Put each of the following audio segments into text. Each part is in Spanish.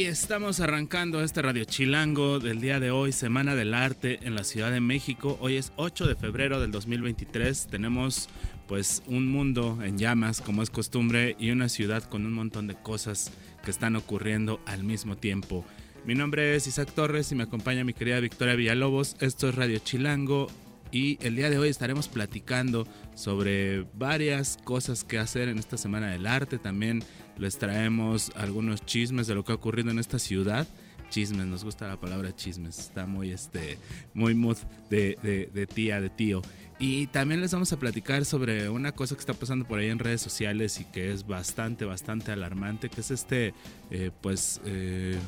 Y estamos arrancando este Radio Chilango del día de hoy, Semana del Arte en la Ciudad de México. Hoy es 8 de febrero del 2023. Tenemos pues un mundo en llamas como es costumbre y una ciudad con un montón de cosas que están ocurriendo al mismo tiempo. Mi nombre es Isaac Torres y me acompaña mi querida Victoria Villalobos. Esto es Radio Chilango y el día de hoy estaremos platicando sobre varias cosas que hacer en esta Semana del Arte. También les traemos algunos chismes de lo que ha ocurrido en esta ciudad. Chismes, nos gusta la palabra chismes, está muy, este, muy mood de, de, tía, de tío. Y también les vamos a platicar sobre una cosa que está pasando por ahí en redes sociales y que es bastante, bastante alarmante, que es este, eh, pues, eh,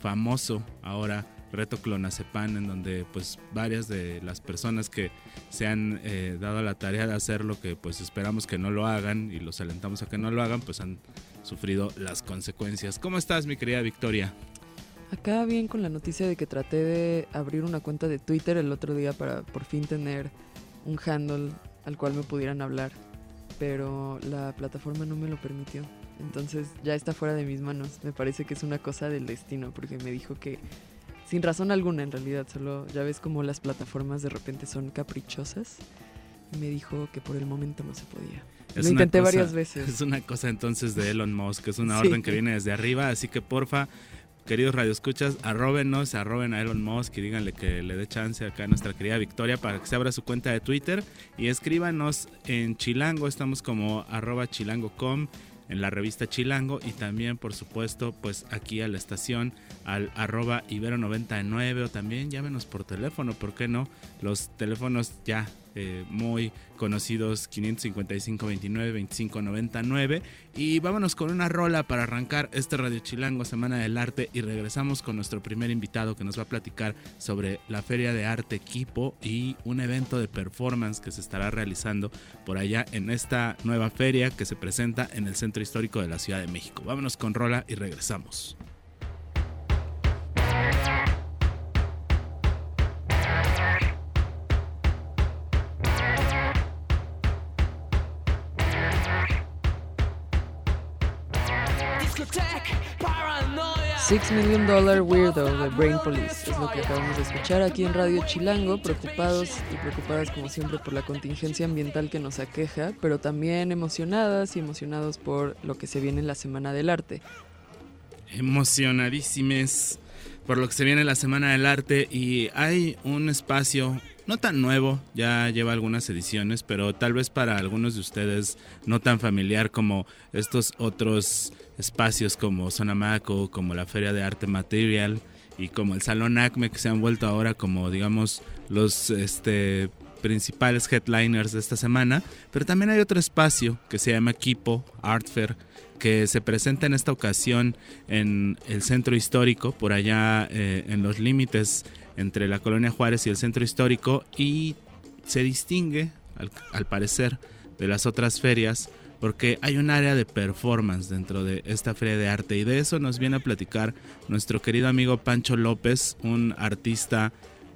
famoso ahora reto clonazepam en donde pues varias de las personas que se han eh, dado la tarea de hacer lo que pues esperamos que no lo hagan y los alentamos a que no lo hagan pues han sufrido las consecuencias. ¿Cómo estás mi querida Victoria? Acá bien con la noticia de que traté de abrir una cuenta de Twitter el otro día para por fin tener un handle al cual me pudieran hablar, pero la plataforma no me lo permitió. Entonces ya está fuera de mis manos. Me parece que es una cosa del destino porque me dijo que sin razón alguna en realidad, solo ya ves como las plataformas de repente son caprichosas. Y me dijo que por el momento no se podía. Lo intenté varias veces. Es una cosa entonces de Elon Musk, es una orden que viene desde arriba, así que porfa, queridos radioescuchas, arróbenos, arroben a Elon Musk y díganle que le dé chance acá a nuestra querida Victoria para que se abra su cuenta de Twitter y escríbanos en Chilango, estamos como arroba chilango.com en la revista Chilango y también por supuesto pues aquí a la estación al arroba ibero99 o también llámenos por teléfono, ¿por qué no? Los teléfonos ya eh, muy conocidos 555 29 25 99 y vámonos con una rola para arrancar este Radio Chilango Semana del Arte y regresamos con nuestro primer invitado que nos va a platicar sobre la Feria de Arte Equipo y un evento de performance que se estará realizando por allá en esta nueva feria que se presenta en el Centro Histórico de la Ciudad de México. Vámonos con rola y regresamos. Six Million Dollar Weirdo de Brain Police es lo que acabamos de escuchar aquí en Radio Chilango, preocupados y preocupadas como siempre por la contingencia ambiental que nos aqueja, pero también emocionadas y emocionados por lo que se viene en la Semana del Arte. Emocionadísimes por lo que se viene en la Semana del Arte y hay un espacio no tan nuevo, ya lleva algunas ediciones, pero tal vez para algunos de ustedes no tan familiar como estos otros espacios como Sonamaco, como la Feria de Arte Material y como el Salón Acme que se han vuelto ahora como digamos los este, principales headliners de esta semana, pero también hay otro espacio que se llama Kipo Art Fair que se presenta en esta ocasión en el centro histórico, por allá eh, en los límites entre la colonia Juárez y el centro histórico y se distingue al parecer de las otras ferias porque hay un área de performance dentro de esta feria de arte. Y de eso nos viene a platicar nuestro querido amigo Pancho López, un artista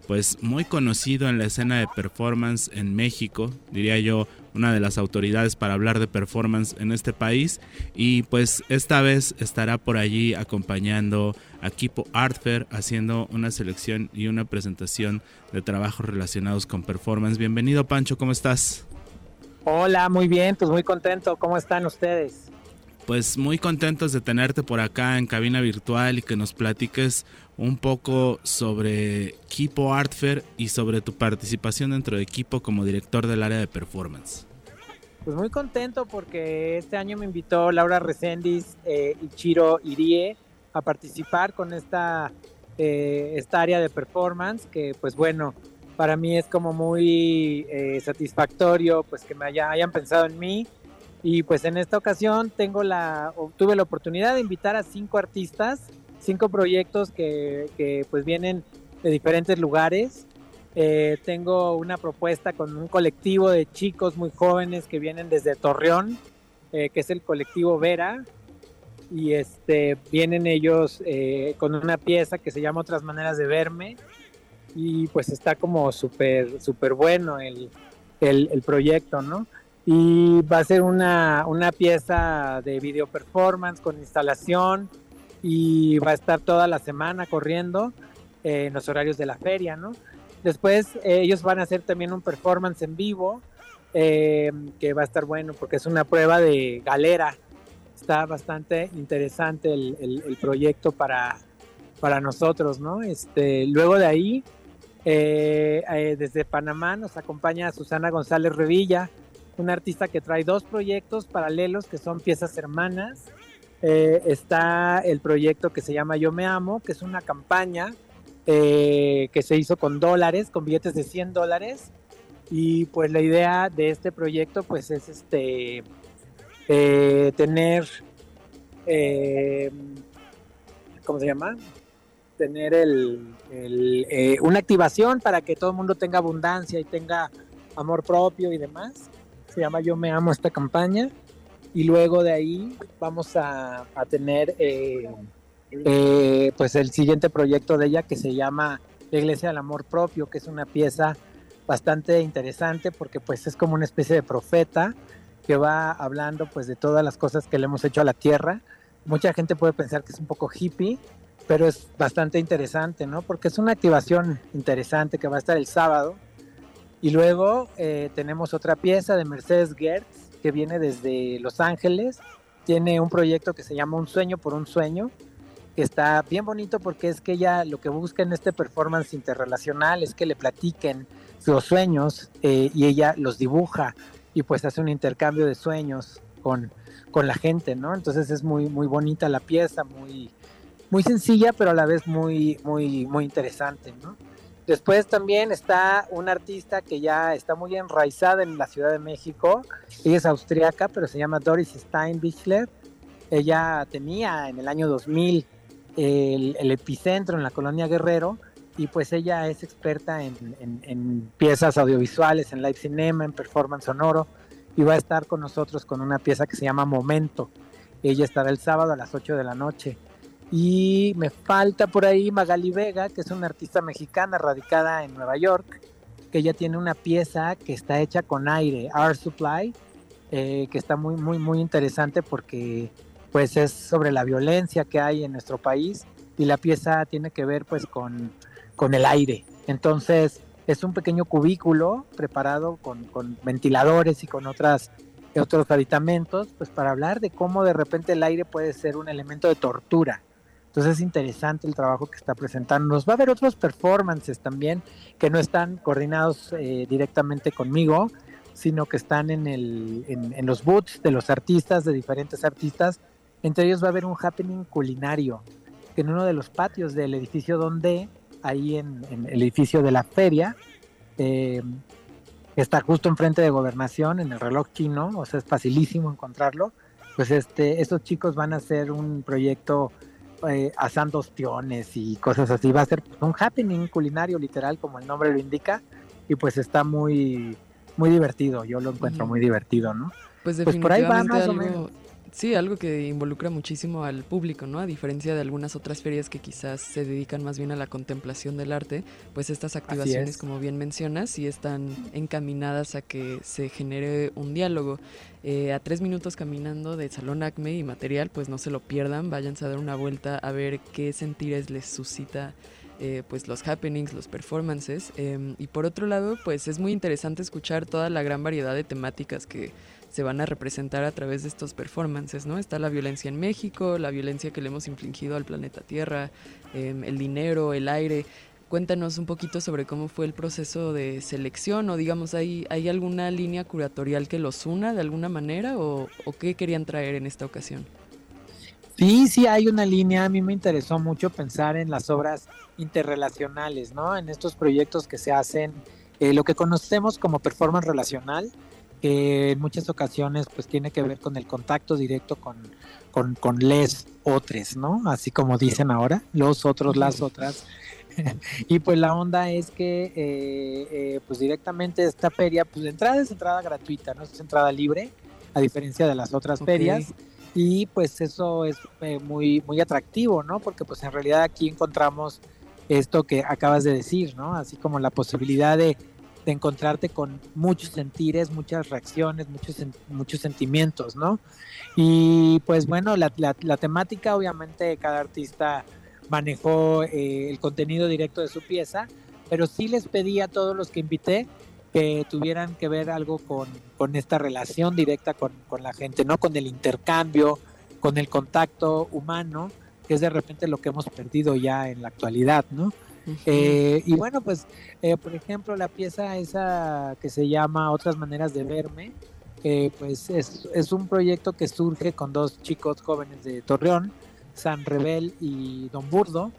pues muy conocido en la escena de performance en México, diría yo, una de las autoridades para hablar de performance en este país y pues esta vez estará por allí acompañando a Kipo Art Fair haciendo una selección y una presentación de trabajos relacionados con performance. Bienvenido Pancho, ¿cómo estás? Hola, muy bien, pues muy contento. ¿Cómo están ustedes? Pues muy contentos de tenerte por acá en cabina virtual y que nos platiques un poco sobre Equipo Art Fair y sobre tu participación dentro de Equipo como director del área de performance. Pues muy contento porque este año me invitó Laura Reséndiz eh, y Chiro Irie a participar con esta, eh, esta área de performance que pues bueno, para mí es como muy eh, satisfactorio pues que me haya, hayan pensado en mí Y pues en esta ocasión tengo la, tuve la oportunidad de invitar a cinco artistas, cinco proyectos que, que pues vienen de diferentes lugares. Eh, tengo una propuesta con un colectivo de chicos muy jóvenes que vienen desde Torreón, eh, que es el colectivo Vera. Y este, vienen ellos eh, con una pieza que se llama Otras Maneras de Verme. Y pues está como súper, súper bueno el, el, el proyecto, ¿no? y va a ser una, una, pieza de video performance con instalación y va a estar toda la semana corriendo en los horarios de la feria, ¿no? Después eh, ellos van a hacer también un performance en vivo eh, que va a estar bueno porque es una prueba de galera. Está bastante interesante el, el, proyecto para, para nosotros, ¿no? Este, luego de ahí, eh, desde Panamá nos acompaña Susana González Revilla, una artista que trae dos proyectos paralelos que son piezas hermanas. Está el proyecto que se llama Yo Me Amo, que es una campaña eh, que se hizo con dólares, con billetes de 100 dólares. Y pues la idea de este proyecto pues es este eh, tener, eh, ¿cómo se llama? Tener el, el, una activación para que todo el mundo tenga abundancia y tenga amor propio y demás se llama Yo Me Amo esta campaña. Y luego de ahí vamos a, a tener eh, pues el siguiente proyecto de ella que se llama La Iglesia del Amor Propio, que es una pieza bastante interesante porque pues es como una especie de profeta que va hablando pues de todas las cosas que le hemos hecho a la tierra. Mucha gente puede pensar que es un poco hippie, pero es bastante interesante, ¿no? Porque es una activación interesante que va a estar el sábado y luego eh, tenemos otra pieza de Mercedes Gertz que viene desde Los Ángeles. Tiene un proyecto que se llama Un sueño por un sueño, que está bien bonito porque es que ella lo que busca en este performance interrelacional es que le platiquen sus sueños eh, y ella los dibuja y pues hace un intercambio de sueños con, con la gente, ¿no? Entonces es muy, muy bonita la pieza, muy, muy sencilla, pero a la vez muy, muy, muy interesante, ¿no? Después también está una artista que ya está muy enraizada en la Ciudad de México. Ella es austriaca, pero se llama Doris Steinbichler. Ella tenía en el año 2000 el, epicentro en la colonia Guerrero y pues ella es experta en, piezas audiovisuales, en live cinema, en performance sonoro y va a estar con nosotros con una pieza que se llama Momento. Ella estará el sábado a las 8 de la noche. Y me falta por ahí Magali Vega, que es una artista mexicana radicada en Nueva York, que ella tiene una pieza que está hecha con aire, Air Supply, eh, que está muy, muy, muy interesante porque pues es sobre la violencia que hay en nuestro país y la pieza tiene que ver pues con, con el aire. Entonces es un pequeño cubículo preparado con, con ventiladores y con otras otros aditamentos, pues para hablar de cómo de repente el aire puede ser un elemento de tortura entonces es interesante el trabajo que está presentando. Nos va a haber otros performances también que no están coordinados eh, directamente conmigo, sino que están en, el, en, en, los booths de los artistas, de diferentes artistas. Entre ellos va a haber un happening culinario, en uno de los patios del edificio donde, ahí en, en el edificio de la feria, eh, está justo enfrente de gobernación, en el reloj chino, o sea, es facilísimo encontrarlo. Pues este, estos chicos van a hacer un proyecto eh, asando ostiones y cosas así. Va a ser un happening culinario literal, como el nombre lo indica, y pues está muy, muy divertido. Yo lo encuentro muy divertido, ¿no? Pues, pues por ahí va más algo, o menos. Sí, algo que involucra muchísimo al público, ¿no? A diferencia de algunas otras ferias que quizás se dedican más bien a la contemplación del arte, pues estas activaciones, como bien mencionas, sí están encaminadas a que se genere un diálogo. Eh, a tres minutos caminando de Salón Acme y material, pues no se lo pierdan, váyanse a dar una vuelta a ver qué sentires les suscita eh, pues los happenings, los performances. Eh, y por otro lado, pues es muy interesante escuchar toda la gran variedad de temáticas que se van a representar a través de estos performances, ¿no? Está la violencia en México, la violencia que le hemos infligido al planeta Tierra, eh, el dinero, el aire. Cuéntanos un poquito sobre cómo fue el proceso de selección o digamos, ¿hay, hay alguna línea curatorial que los una de alguna manera o, o qué querían traer en esta ocasión? Sí, sí hay una línea. A mí me interesó mucho pensar en las obras interrelacionales, ¿no? En estos proyectos que se hacen, eh, lo que conocemos como performance relacional, que en muchas ocasiones pues tiene que ver con el contacto directo con, con, con les otros, ¿no? Así como dicen ahora, los otros, las otras. y pues la onda es que eh, eh, pues directamente esta feria, pues de entrada es entrada gratuita, no es entrada libre, a diferencia de las otras ferias. Y pues eso es eh, muy, muy atractivo, ¿no? Porque pues en realidad aquí encontramos esto que acabas de decir, ¿no? Así como la posibilidad de, de encontrarte con muchos sentires, muchas reacciones, muchos, muchos sentimientos, ¿no? Y pues bueno, la, la, la temática obviamente cada artista manejó eh, el contenido directo de su pieza, pero sí les pedí a todos los que invité que tuvieran que ver algo con, con esta relación directa con, con, la gente, ¿no? Con el intercambio, con el contacto humano, que es de repente lo que hemos perdido ya en la actualidad, ¿no? Eh, y bueno, pues, eh, por ejemplo, la pieza esa que se llama Otras Maneras de Verme, pues es, es, un proyecto que surge con dos chicos jóvenes de Torreón, San Rebel y Don Burdo,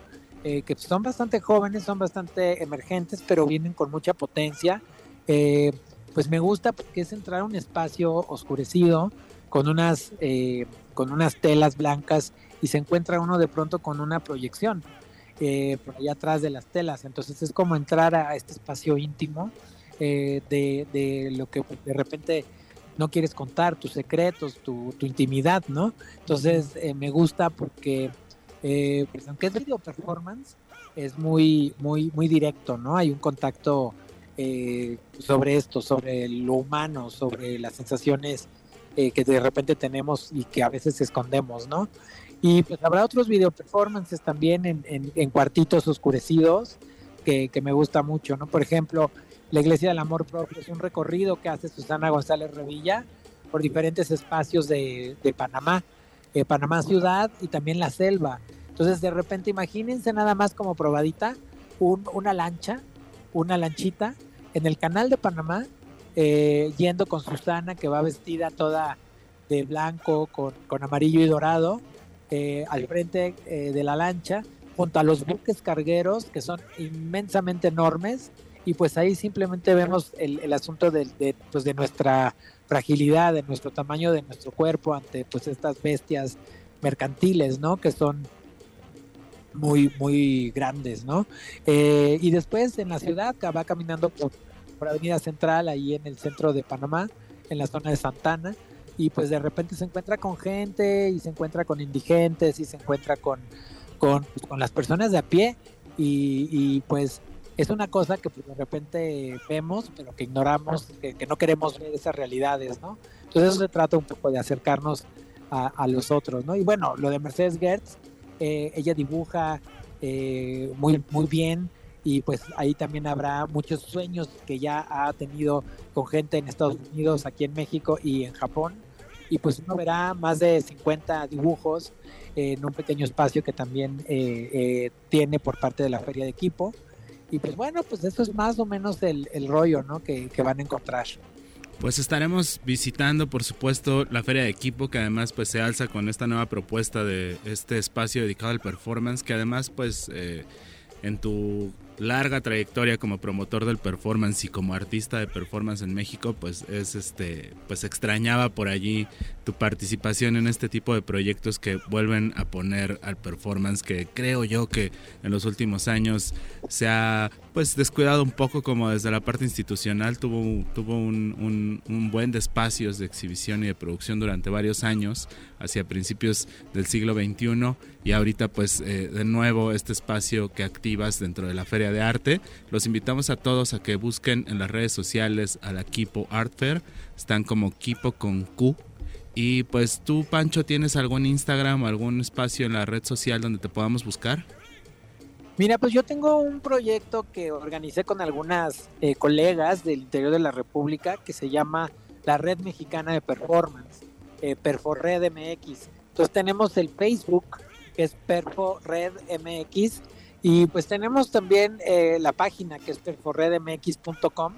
eh, que son bastante jóvenes, son bastante emergentes, pero vienen con mucha potencia. Eh, pues me gusta porque es entrar a un espacio oscurecido con unas, eh, con unas telas blancas y se encuentra uno de pronto con una proyección eh, por allá atrás de las telas. Entonces es como entrar a este espacio íntimo eh, de, de, lo que de repente no quieres contar, tus secretos, tu, tu intimidad, ¿no? Entonces eh, me gusta porque, eh, pues aunque es video performance, es muy, muy, muy directo, ¿no? Hay un contacto eh, sobre esto, sobre lo humano, sobre las sensaciones eh, que de repente tenemos y que a veces escondemos, ¿no? Y pues habrá otros video performances también en, cuartitos oscurecidos que, me gusta mucho, ¿no? Por ejemplo, la Iglesia del Amor Propio es un recorrido que hace Susana González Revilla por diferentes espacios de, Panamá, eh, Panamá ciudad y también la selva. Entonces de repente imagínense nada más como probadita un, una lancha, una lanchita en el canal de Panamá, eh, yendo con Susana que va vestida toda de blanco con, con amarillo y dorado, eh, al frente eh, de la lancha, junto a los buques cargueros que son inmensamente enormes y pues ahí simplemente vemos el, asunto de, pues de, nuestra fragilidad, de nuestro tamaño de nuestro cuerpo ante pues estas bestias mercantiles, ¿no? Que son muy, muy grandes, ¿no? Eh, y después en la ciudad va caminando por, por Avenida Central, ahí en el centro de Panamá, en la zona de Santana, y pues de repente se encuentra con gente y se encuentra con indigentes y se encuentra con, con, pues, con las personas de a pie y, pues es una cosa que pues, de repente vemos, pero que ignoramos, que, no queremos ver esas realidades, ¿no? Entonces eso se trata un poco de acercarnos a, a los otros, ¿no? Y bueno, lo de Mercedes Gertz, eh, ella dibuja eh, muy, muy bien y pues ahí también habrá muchos sueños que ya ha tenido con gente en Estados Unidos, aquí en México y en Japón. Y pues uno verá más de 50 dibujos eh, en un pequeño espacio que también eh, tiene por parte de la feria de equipo. Y pues bueno, pues eso es más o menos el, rollo ¿no? que, que, van a encontrar. Pues estaremos visitando, por supuesto, la feria de equipo, que además pues se alza con esta nueva propuesta de este espacio dedicado al performance, que además pues eh, en tu larga trayectoria como promotor del performance y como artista de performance en México, pues es este, pues extrañaba por allí tu participación en este tipo de proyectos que vuelven a poner al performance que creo yo que en los últimos años se ha pues descuidado un poco como desde la parte institucional tuvo, tuvo un, un, buen de espacios de exhibición y de producción durante varios años hacia principios del siglo XXI y ahorita pues eh, de nuevo este espacio que activas dentro de la feria de arte los invitamos a todos a que busquen en las redes sociales a la Kipo Art Fair están como Kipo con Q y pues tú, Pancho, ¿tienes algún Instagram, algún espacio en la red social donde te podamos buscar? Mira, pues yo tengo un proyecto que organicé con algunas eh, colegas del interior de la República que se llama la Red Mexicana de Performance, eh, Perforred MX. Entonces tenemos el Facebook, que es Perfored MX, y pues tenemos también eh, la página que es perforredmx.com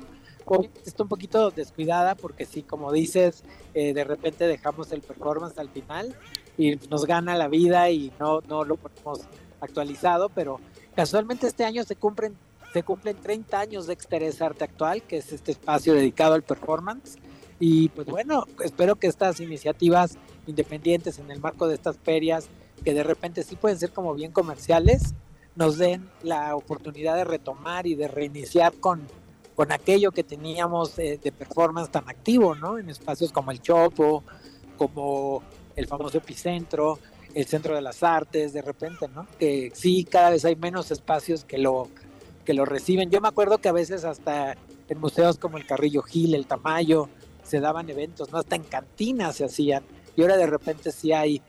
está un poquito descuidada porque sí, como dices, eh, de repente dejamos el performance al final y nos gana la vida y no, no lo ponemos actualizado, pero casualmente este año se cumplen, se cumplen 30 años de Exterés Arte Actual, que es este espacio dedicado al performance. Y pues bueno, espero que estas iniciativas independientes en el marco de estas ferias, que de repente sí pueden ser como bien comerciales, nos den la oportunidad de retomar y de reiniciar con, con aquello que teníamos de, performance tan activo, ¿no? En espacios como el Chopo, como el famoso Epicentro, el Centro de las Artes, de repente, ¿no? Que sí, cada vez hay menos espacios que lo, que lo reciben. Yo me acuerdo que a veces hasta en museos como el Carrillo Gil, el Tamayo, se daban eventos, ¿no? Hasta en cantinas se hacían. Y ahora de repente sí hay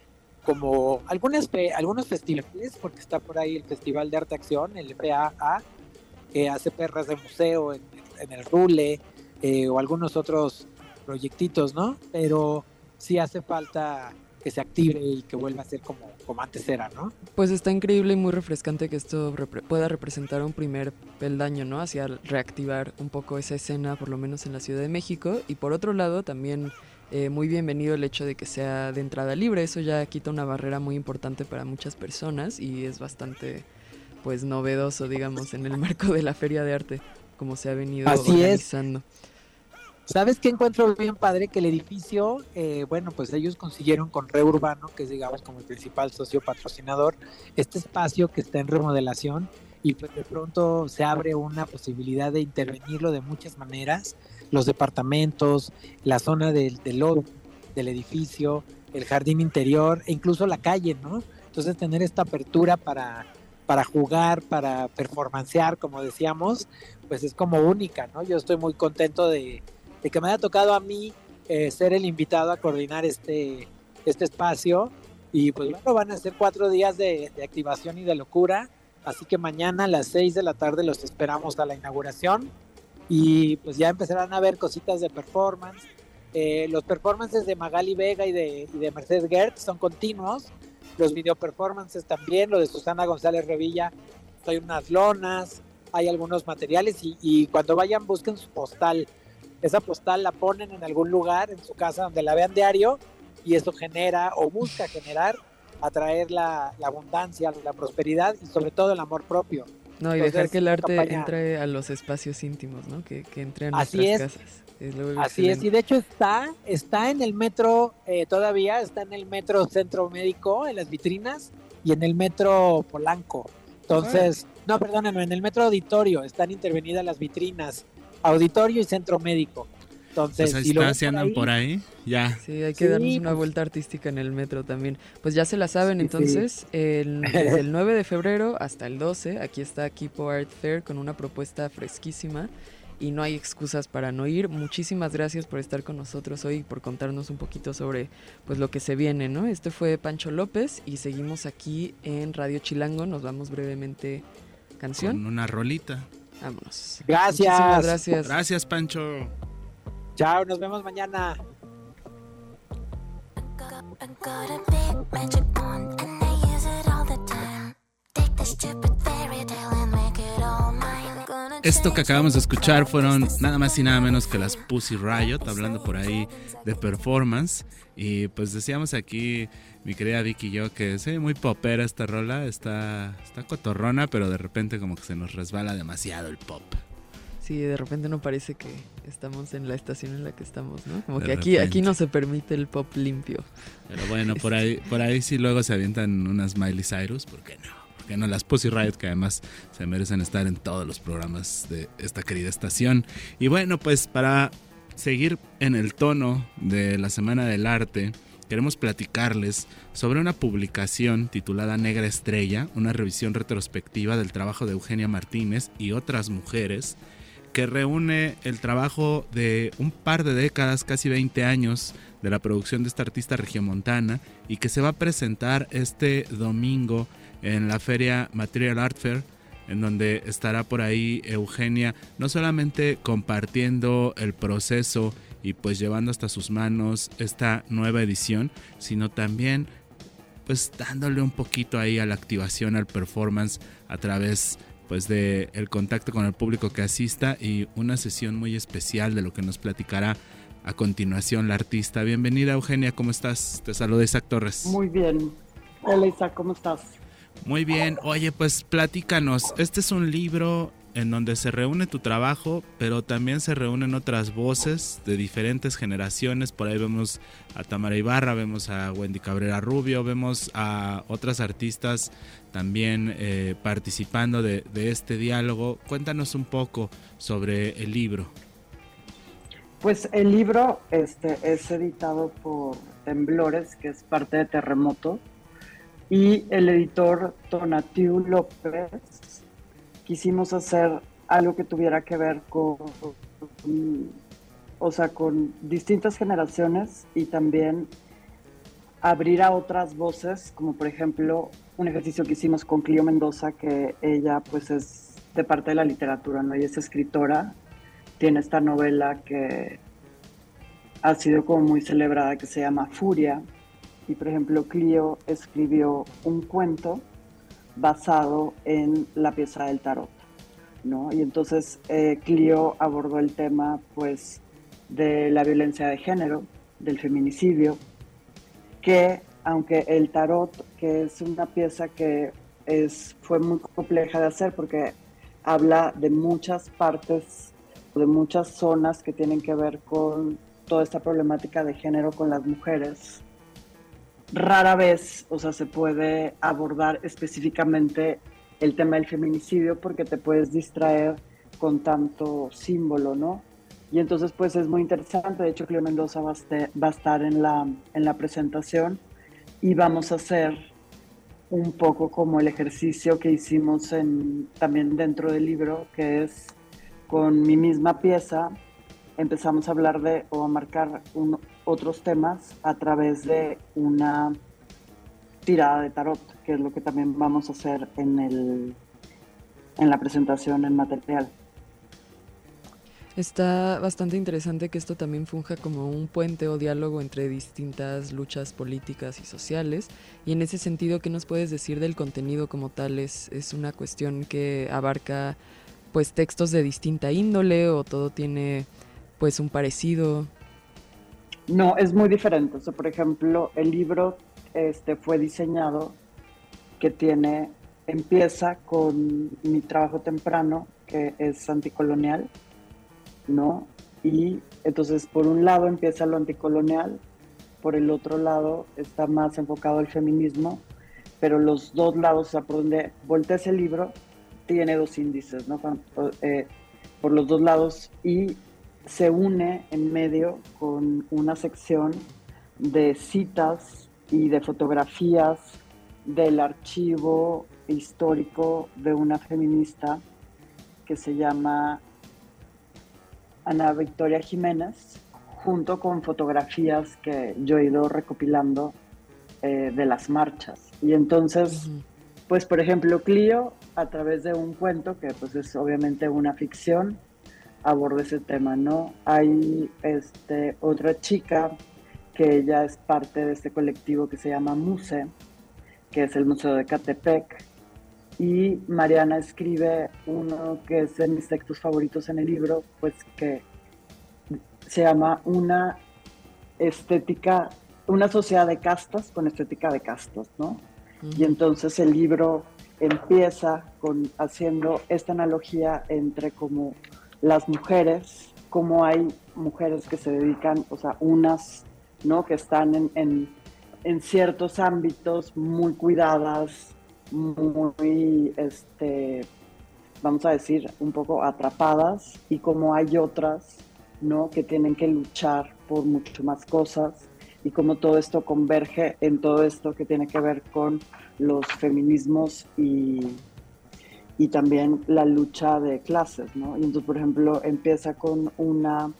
como algunas algunos festivales, porque está por ahí el Festival de Arte Acción, el FAA, que hace perras de museo en, el Rule, eh, o algunos otros proyectitos, ¿no? Pero sí hace falta que se active y que vuelva a ser como, como antes era, ¿no? Pues está increíble y muy refrescante que esto pueda representar un primer peldaño, ¿no? Hacia reactivar un poco esa escena, por lo menos en la Ciudad de México. Y por otro lado, también eh, muy bienvenido el hecho de que sea de entrada libre. Eso ya quita una barrera muy importante para muchas personas y es bastante, pues, novedoso, digamos, en el marco de la Feria de Arte, como se ha venido organizando. ¿Sabes qué encuentro bien padre? Que el edificio, eh, bueno, pues ellos consiguieron con Re Urbano, que es digamos como el principal socio patrocinador, este espacio que está en remodelación y pues de pronto se abre una posibilidad de intervenirlo de muchas maneras, los departamentos, la zona del, del del edificio, el jardín interior e incluso la calle, ¿no? Entonces tener esta apertura para, para jugar, para performancear, como decíamos, pues es como única, ¿no? Yo estoy muy contento de, de que me haya tocado a mí eh, ser el invitado a coordinar este, este espacio. Y pues bueno, van a ser cuatro días de, activación y de locura. Así que mañana a las seis de la tarde los esperamos a la inauguración. Y pues ya empezarán a ver cositas de performance. Eh, los performances de Magali Vega y de, y de Mercedes Gertz son continuos. Los video performances también, lo de Susana González Revilla, hay unas lonas, hay algunos materiales y, y cuando vayan busquen su postal esa postal la ponen en algún lugar en su casa donde la vean diario y eso genera o busca generar, atraer la, abundancia, la prosperidad y sobre todo el amor propio. No, y dejar que el arte entre a los espacios íntimos, ¿no? Que, que entre a nuestras Así casas. Así es, y de hecho está, está en el metro eh, todavía, está en el metro Centro Médico, en las vitrinas, y en el metro Polanco. Entonces, no, perdónenme, en el metro Auditorio están intervenidas las vitrinas auditorio y centro médico. Entonces, pues ahí si andan por ahí, ya. Sí, hay que darnos una pues vuelta artística en el metro también. Pues ya se la saben, entonces, el, desde el 9 de febrero hasta el 12, aquí está Kipo Art Fair con una propuesta fresquísima y no hay excusas para no ir. Muchísimas gracias por estar con nosotros hoy y por contarnos un poquito sobre pues lo que se viene, ¿no? Este fue Pancho López y seguimos aquí en Radio Chilango. Nos vamos brevemente canción. Con una rolita. Vámonos. Gracias. gracias. Gracias, Pancho. Chao, nos vemos mañana. Esto que acabamos de escuchar fueron nada más y nada menos que las Pussy Riot, hablando por ahí de performance. Y pues decíamos aquí mi querida Vicky y yo que sí, muy popera esta rola, está, está cotorrona, pero de repente como que se nos resbala demasiado el pop. Sí, de repente no parece que estamos en la estación en la que estamos, ¿no? Como que aquí, aquí no se permite el pop limpio. Pero bueno, por ahí, por ahí sí luego se avientan unas Miley Cyrus, ¿por qué no? Porque no? Las Pussy Riot que además se merecen estar en todos los programas de esta querida estación. Y bueno, pues para seguir en el tono de la Semana del Arte, queremos platicarles sobre una publicación titulada Negra Estrella, una revisión retrospectiva del trabajo de Eugenia Martínez y otras mujeres, que reúne el trabajo de un par de décadas, casi 20 años, de la producción de esta artista regiomontana y que se va a presentar este domingo en la feria Material Art Fair, en donde estará por ahí Eugenia, no solamente compartiendo el proceso y pues llevando hasta sus manos esta nueva edición, sino también pues dándole un poquito ahí a la activación, al performance a través pues de el contacto con el público que asista y una sesión muy especial de lo que nos platicará a continuación la artista. Bienvenida Eugenia, ¿cómo estás? Te saluda Isaac Torres. Muy bien. Hola Isaac, ¿cómo estás? Muy bien, oye pues platícanos, este es un libro en donde se reúne tu trabajo, pero también se reúnen otras voces de diferentes generaciones. Por ahí vemos a Tamara Ibarra, vemos a Wendy Cabrera Rubio, vemos a otras artistas también eh, participando de, este diálogo. Cuéntanos un poco sobre el libro. Pues el libro este, es editado por Temblores, que es parte de Terremoto, y el editor Tonatiu López quisimos hacer algo que tuviera que ver con, o sea, con distintas generaciones y también abrir a otras voces, como por ejemplo un ejercicio que hicimos con Clio Mendoza, que ella pues es de parte de la literatura, ¿no? Ella es escritora, tiene esta novela que ha sido como muy celebrada, que se llama Furia, y por ejemplo Clio escribió un cuento basado en la pieza del tarot, ¿no? Y entonces eh, Clio abordó el tema, pues, de la violencia de género, del feminicidio, que aunque el tarot, que es una pieza que es, fue muy compleja de hacer porque habla de muchas partes, de muchas zonas que tienen que ver con toda esta problemática de género con las mujeres, rara vez, o sea, se puede abordar específicamente el tema del feminicidio porque te puedes distraer con tanto símbolo, ¿no? Y entonces, pues es muy interesante. De hecho, Cleo Mendoza va a, estar en la, en la presentación y vamos a hacer un poco como el ejercicio que hicimos en, también dentro del libro, que es con mi misma pieza, empezamos a hablar de o a marcar un, otros temas a través de una tirada de tarot, que es lo que también vamos a hacer en, el, en la presentación en material. Está bastante interesante que esto también funja como un puente o diálogo entre distintas luchas políticas y sociales. Y en ese sentido, ¿qué nos puedes decir del contenido como tal? ¿Es, es una cuestión que abarca pues textos de distinta índole o todo tiene pues un parecido? No, es muy diferente. Por ejemplo, el libro este, fue diseñado que tiene, empieza con mi trabajo temprano, que es anticolonial, ¿no? Y entonces, por un lado empieza lo anticolonial, por el otro lado está más enfocado al feminismo, pero los dos lados, o sea, por donde volteé el libro, tiene dos índices, ¿no? Eh, por los dos lados y se une en medio con una sección de citas y de fotografías del archivo histórico de una feminista que se llama Ana Victoria Jiménez, junto con fotografías que yo he ido recopilando eh, de las marchas. Y entonces, pues por ejemplo, Clio, a través de un cuento, que pues es obviamente una ficción, aborda ese tema, ¿no? Hay este, otra chica que ella es parte de este colectivo que se llama Muse, que es el Museo de Catepec, y Mariana escribe uno que es de mis textos favoritos en el libro, pues que se llama Una estética, una sociedad de castas con estética de castas, ¿no? Y entonces el libro empieza con haciendo esta analogía entre como las mujeres, como hay mujeres que se dedican, o sea, unas, ¿no? Que están en, en, ciertos ámbitos muy cuidadas, muy, este, vamos a decir, un poco atrapadas, y como hay otras, ¿no? Que tienen que luchar por mucho más cosas, y como todo esto converge en todo esto que tiene que ver con los feminismos y y también la lucha de clases, ¿no? Y entonces, por ejemplo, empieza con una,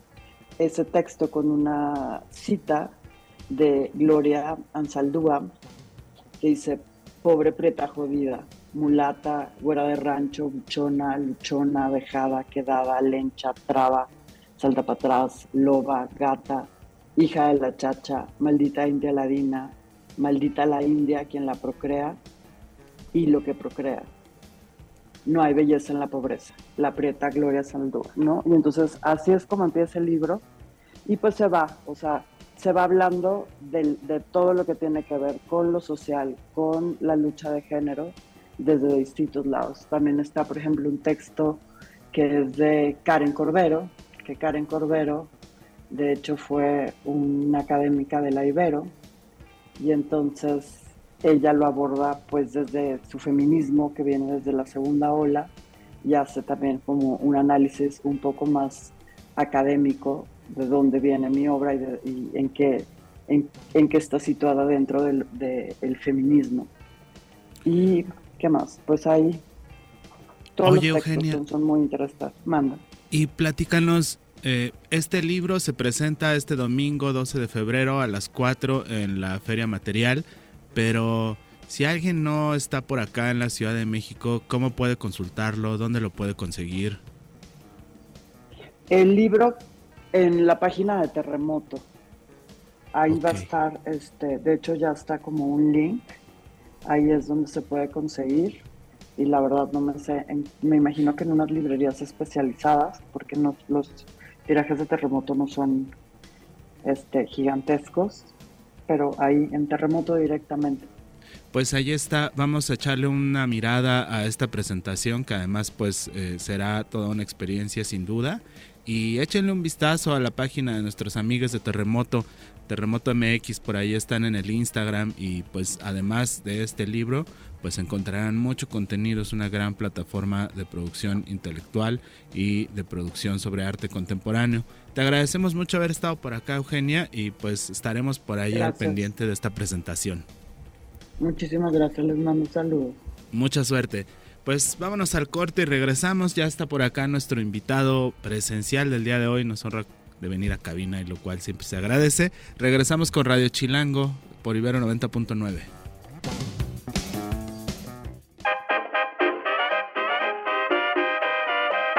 ese texto con una cita de Gloria Ansaldúa, que dice, pobre preta jodida, mulata, güera de rancho, buchona, luchona, dejada, quedada, lencha, traba, salta para atrás, loba, gata, hija de la chacha, maldita india ladina, maldita la india quien la procrea y lo que procrea no hay belleza en la pobreza, la prieta Gloria Saldúa, ¿no? Y entonces así es como empieza el libro y pues se va, o sea, se va hablando de, de todo lo que tiene que ver con lo social, con la lucha de género desde distintos lados. También está, por ejemplo, un texto que es de Karen Cordero, que Karen Cordero de hecho fue una académica de la Ibero y entonces ella lo aborda pues desde su feminismo que viene desde la segunda ola y hace también como un análisis un poco más académico de dónde viene mi obra y, en, qué, en, qué está situada dentro del, feminismo. ¿Y qué más? Pues ahí todos los textos son, muy interesantes. Manda. Y platícanos, eh, este libro se presenta este domingo 12 de febrero a las 4 en la Feria Material, pero si alguien no está por acá en la Ciudad de México, ¿cómo puede consultarlo? ¿Dónde lo puede conseguir? El libro en la página de Terremoto. Ahí va a estar, este, de hecho ya está como un link. Ahí es donde se puede conseguir. Y la verdad no me sé, me imagino que en unas librerías especializadas, porque no, los tirajes de Terremoto no son este, gigantescos, pero ahí en Terremoto directamente. Pues ahí está, vamos a echarle una mirada a esta presentación que además pues eh, será toda una experiencia sin duda y échenle un vistazo a la página de nuestros amigos de Terremoto, Terremoto MX, por ahí están en el Instagram y pues además de este libro, pues encontrarán mucho contenido, es una gran plataforma de producción intelectual y de producción sobre arte contemporáneo. Te agradecemos mucho haber estado por acá, Eugenia, y pues estaremos por ahí al pendiente de esta presentación. Muchísimas gracias, les mando un saludo. Mucha suerte. Pues vámonos al corte y regresamos. Ya está por acá nuestro invitado presencial del día de hoy. Nos honra de venir a cabina y lo cual siempre se agradece. Regresamos con Radio Chilango por Ibero 90.9.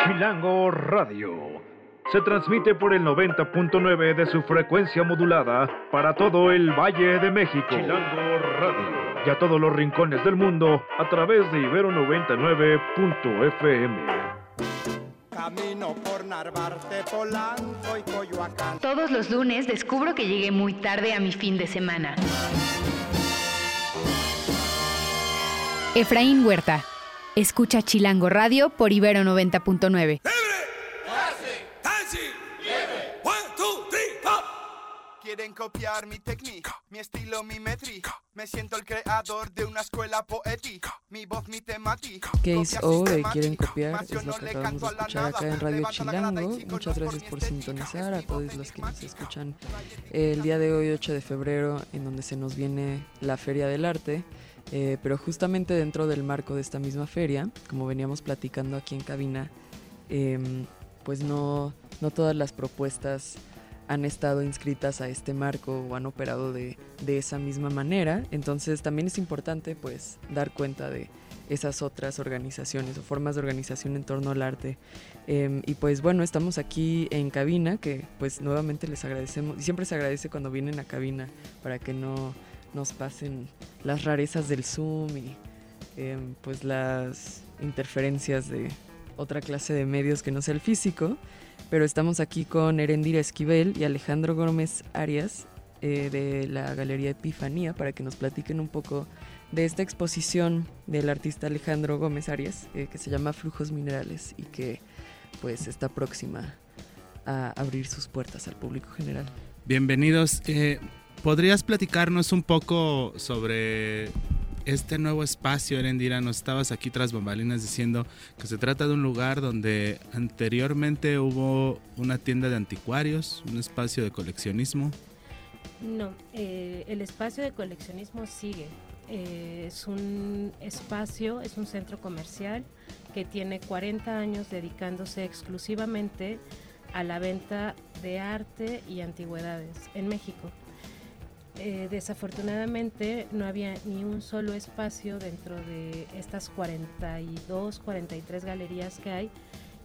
Chilango Radio. Se transmite por el 90.9 de su frecuencia modulada para todo el Valle de México. Chilango Radio y a todos los rincones del mundo a través de Ibero 99.fm. Camino por Narvarte, Polanco y Coyoacán. Todos los lunes descubro que llegué muy tarde a mi fin de semana. Efraín Huerta. Escucha Chilango Radio por Ibero 90.9. Quieren copiar mi técnica, mi estilo, mi métrica. Me siento el creador de una escuela poética. Mi voz, mi temática. Case O de Quieren copiar es lo que acabamos de escuchar acá en Radio Chilango. Muchas gracias por sintonizar a todos los que nos escuchan el día de hoy, 8 de febrero, en donde se nos viene la Feria del Arte. Eh, pero justamente dentro del marco de esta misma feria, como veníamos platicando aquí en cabina, em, pues no, no todas las propuestas han estado inscritas a este marco o han operado de, esa misma manera. Entonces también es importante pues dar cuenta de esas otras organizaciones o formas de organización en torno al arte. Em, y pues bueno, estamos aquí en cabina, que pues nuevamente les agradecemos, y siempre se agradece cuando vienen a cabina para que no nos pasen las rarezas del Zoom y em, pues las interferencias de otra clase de medios que no sea el físico pero estamos aquí con Erendira Esquivel y Alejandro Gómez Arias eh, de la Galería Epifanía para que nos platiquen un poco de esta exposición del artista Alejandro Gómez Arias eh, que se llama Flujos Minerales y que pues está próxima a abrir sus puertas al público general. Bienvenidos. Eh, ¿Podrías platicarnos un poco sobre este nuevo espacio, Erendira, nos estabas aquí tras bambalinas diciendo que se trata de un lugar donde anteriormente hubo una tienda de anticuarios, un espacio de coleccionismo. No, eh, el espacio de coleccionismo sigue. Eh, es un espacio, es un centro comercial que tiene 40 años dedicándose exclusivamente a la venta de arte y antigüedades en México. Eh, desafortunadamente no había ni un solo espacio dentro de estas 42, 43 galerías que hay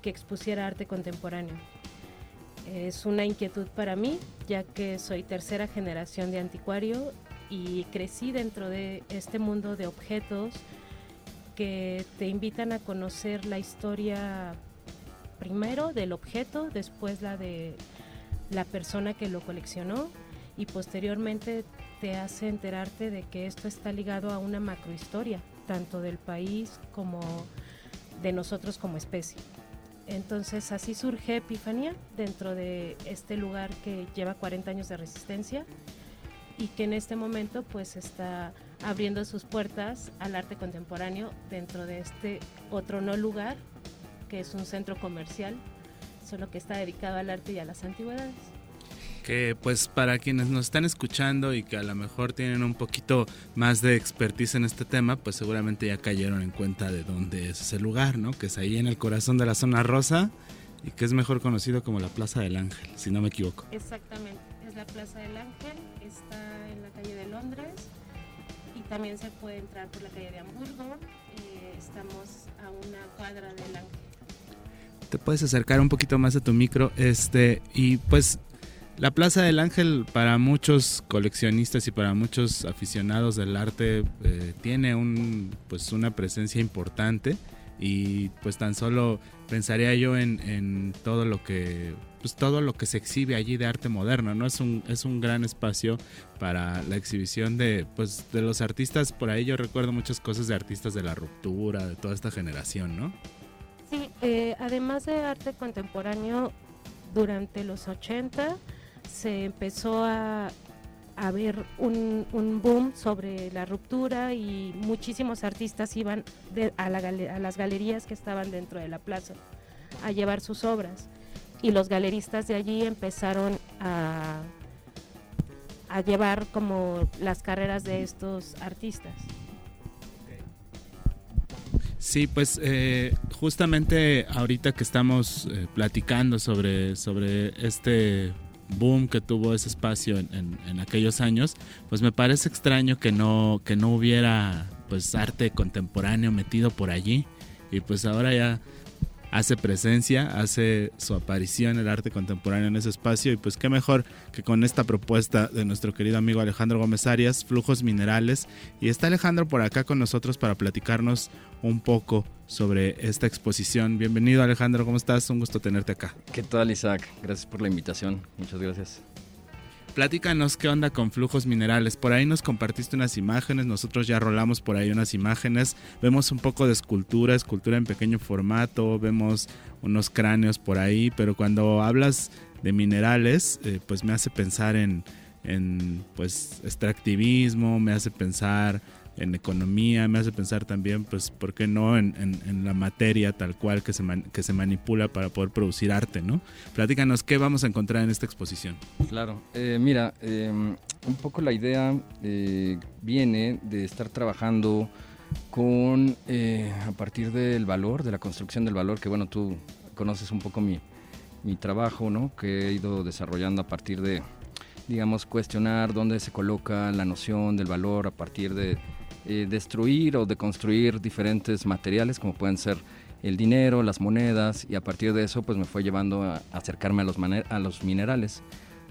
que expusiera arte contemporáneo. Es una inquietud para mí, ya que soy tercera generación de anticuario y crecí dentro de este mundo de objetos que te invitan a conocer la historia primero del objeto, después la de la persona que lo coleccionó y posteriormente te hace enterarte de que esto está ligado a una macrohistoria, tanto del país como de nosotros como especie. Entonces así surge Epifanía dentro de este lugar que lleva 40 años de resistencia y que en este momento pues está abriendo sus puertas al arte contemporáneo dentro de este otro no lugar que es un centro comercial, solo que está dedicado al arte y a las antigüedades que pues para quienes nos están escuchando y que a lo mejor tienen un poquito más de expertise en este tema, pues seguramente ya cayeron en cuenta de dónde es ese lugar, ¿no? Que es ahí en el corazón de la zona rosa y que es mejor conocido como la Plaza del Ángel, si no me equivoco. Exactamente, es la Plaza del Ángel, está en la calle de Londres y también se puede entrar por la calle de Hamburgo. Eh, estamos a una cuadra del Ángel. Te puedes acercar un poquito más a tu micro, este, y pues la Plaza del Ángel para muchos coleccionistas y para muchos aficionados del arte eh, tiene un, pues una presencia importante. Y pues tan solo pensaría yo en, todo lo que pues todo lo que se exhibe allí de arte moderno no es un es un gran espacio para la exhibición de pues de los artistas. Por ahí yo recuerdo muchas cosas de artistas de la ruptura de toda esta generación no sí eh, además de arte contemporáneo durante los 80 se empezó a, a ver un, un, boom sobre la ruptura y muchísimos artistas iban a, a, las galerías que estaban dentro de la plaza a llevar sus obras. Y los galeristas de allí empezaron a, a llevar como las carreras de estos artistas. Sí, pues eh, justamente ahorita que estamos eh, platicando sobre, sobre este boom que tuvo ese espacio en, aquellos años, pues me parece extraño que no, que no hubiera pues arte contemporáneo metido por allí. Y pues ahora ya hace presencia, hace su aparición el arte contemporáneo en ese espacio y pues qué mejor que con esta propuesta de nuestro querido amigo Alejandro Gómez Arias, Flujos Minerales. Y está Alejandro por acá con nosotros para platicarnos un poco sobre esta exposición. Bienvenido Alejandro, ¿cómo estás? Un gusto tenerte acá. ¿Qué tal Isaac? Gracias por la invitación, muchas gracias. Platícanos qué onda con flujos minerales. Por ahí nos compartiste unas imágenes, nosotros ya rolamos por ahí unas imágenes. Vemos un poco de escultura, escultura en pequeño formato, vemos unos cráneos por ahí, pero cuando hablas de minerales, eh, pues me hace pensar en, en pues extractivismo, me hace pensar en economía, me hace pensar también, pues, ¿por qué no en, la materia tal cual que se, que se manipula para poder producir arte, ¿no? Platícanos, ¿qué vamos a encontrar en esta exposición? Claro, eh, mira, em, un poco la idea eh, viene de estar trabajando con, eh, a partir del valor, de la construcción del valor, que bueno, tú conoces un poco mi, mi trabajo, ¿no? Que he ido desarrollando a partir de digamos, cuestionar dónde se coloca la noción del valor a partir de eh, destruir o deconstruir diferentes materiales como pueden ser el dinero, las monedas y a partir de eso pues me fue llevando a acercarme a los, a los minerales,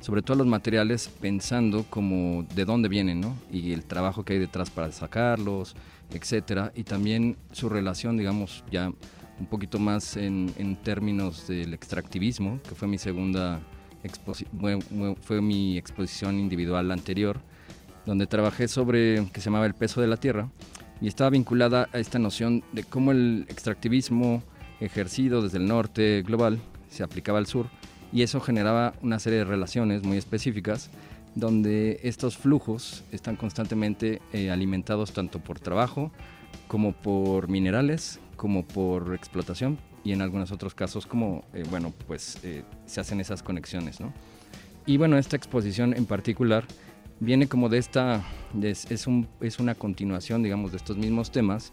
sobre todo a los materiales pensando como de dónde vienen ¿no? y el trabajo que hay detrás para sacarlos, etcétera y también su relación digamos ya un poquito más en, en términos del extractivismo que fue mi segunda fue mi exposición individual anterior donde trabajé sobre que se llamaba el peso de la tierra y estaba vinculada a esta noción de cómo el extractivismo ejercido desde el norte global se aplicaba al sur y eso generaba una serie de relaciones muy específicas donde estos flujos están constantemente eh, alimentados tanto por trabajo como por minerales como por explotación y en algunos otros casos como eh, bueno pues eh, se hacen esas conexiones ¿no? y bueno esta exposición en particular viene como de esta, es, un, es una continuación, digamos, de estos mismos temas,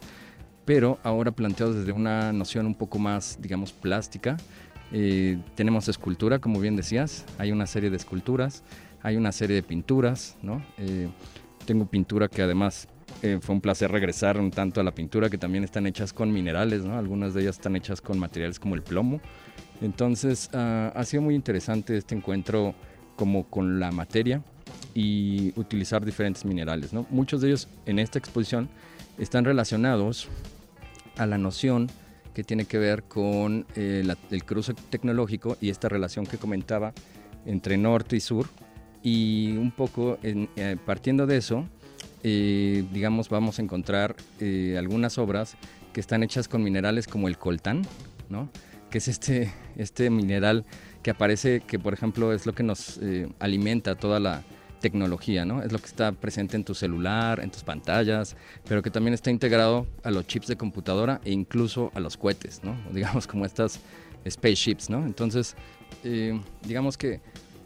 pero ahora planteado desde una noción un poco más, digamos, plástica. Eh, tenemos escultura, como bien decías, hay una serie de esculturas, hay una serie de pinturas, ¿no? Eh, tengo pintura que además eh, fue un placer regresar un tanto a la pintura, que también están hechas con minerales, ¿no? Algunas de ellas están hechas con materiales como el plomo. Entonces, ah, ha sido muy interesante este encuentro como con la materia y utilizar diferentes minerales. ¿no? Muchos de ellos en esta exposición están relacionados a la noción que tiene que ver con eh, el cruce tecnológico y esta relación que comentaba entre norte y sur. Y un poco eh, partiendo de eso, eh, digamos, vamos a encontrar algunas obras que están hechas con minerales como el coltán, ¿no? que es este, este mineral que aparece, que por ejemplo es lo que nos eh, alimenta toda la tecnología, ¿no? Es lo que está presente en tu celular, en tus pantallas, pero que también está integrado a los chips de computadora e incluso a los cohetes, ¿no? Digamos como estas spaceships, ¿no? Entonces, eh, digamos que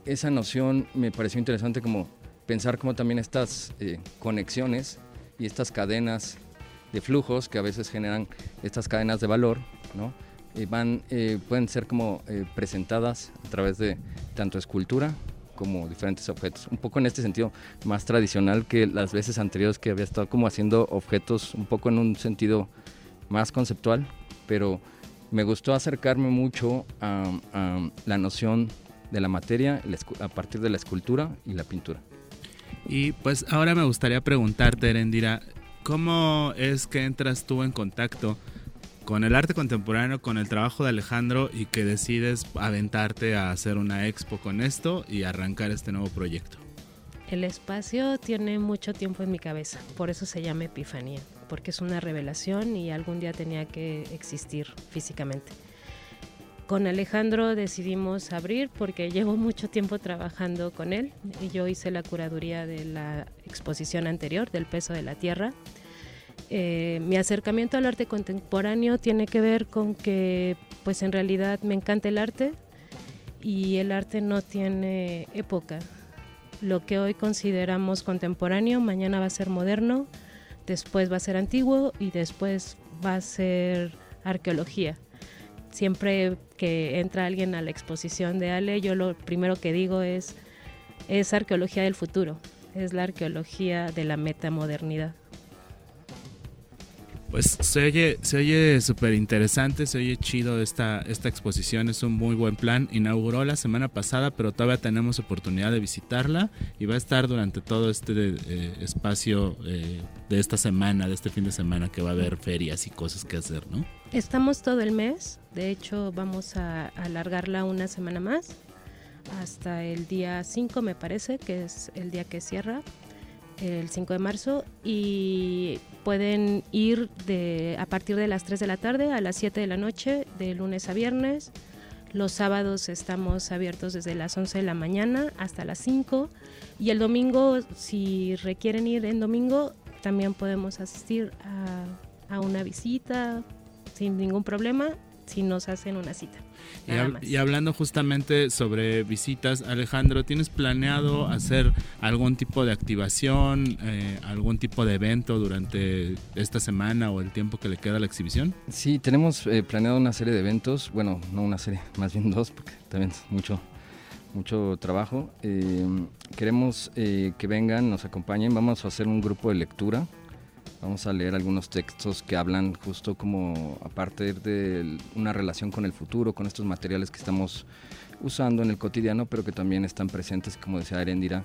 esa noción me pareció interesante como pensar como también estas eh, conexiones y estas cadenas de flujos que a veces generan estas cadenas de valor, ¿no? van, eh, pueden ser como presentadas a través de tanto escultura como diferentes objetos. Un poco en este sentido más tradicional que las veces anteriores que había estado como haciendo objetos un poco en un sentido más conceptual, pero me gustó acercarme mucho a, la noción de la materia a partir de la escultura y la pintura. Y pues ahora me gustaría preguntarte, Erendira, ¿cómo es que entras tú en contacto con el arte contemporáneo, con el trabajo de Alejandro y que decides aventarte a hacer una expo con esto y arrancar este nuevo proyecto? El espacio tiene mucho tiempo en mi cabeza, por eso se llama Epifanía, porque es una revelación y algún día tenía que existir físicamente. Con Alejandro decidimos abrir porque llevo mucho tiempo trabajando con él y yo hice la curaduría de la exposición anterior del peso de la tierra. Eh, mi acercamiento al arte contemporáneo tiene que ver con que pues en realidad me encanta el arte y el arte no tiene época, lo que hoy consideramos contemporáneo, mañana va a ser moderno, después va a ser antiguo y después va a ser arqueología. Siempre que entra alguien a la exposición de Ale, yo lo primero que digo es, es arqueología del futuro, es la arqueología de la metamodernidad. Pues se oye, se oye súper interesante, se oye chido esta, esta exposición, es un muy buen plan. Inauguró la semana pasada, pero todavía tenemos oportunidad de visitarla y va a estar durante todo este eh, espacio eh, de esta semana, de este fin de semana, que va a haber ferias y cosas que hacer, ¿no? Estamos todo el mes, de hecho vamos a alargarla una semana más, hasta el día 5 me parece, que es el día que cierra el 5 de marzo y pueden ir de, a partir de las 3 de la tarde a las 7 de la noche, de lunes a viernes. Los sábados estamos abiertos desde las 11 de la mañana hasta las 5 y el domingo, si requieren ir en domingo, también podemos asistir a, a una visita sin ningún problema si nos hacen una cita. Y, hablando justamente sobre visitas, Alejandro, ¿tienes planeado hacer algún tipo de activación, eh, algún tipo de evento durante esta semana o el tiempo que le queda a la exhibición? Sí, tenemos eh, planeado una serie de eventos, bueno, no una serie, más bien dos, porque también es mucho, mucho trabajo. Eh, queremos que vengan, nos acompañen, vamos a hacer un grupo de lectura Vamos a leer algunos textos que hablan justo como a partir de una relación con el futuro, con estos materiales que estamos usando en el cotidiano, pero que también están presentes, como decía Erendira,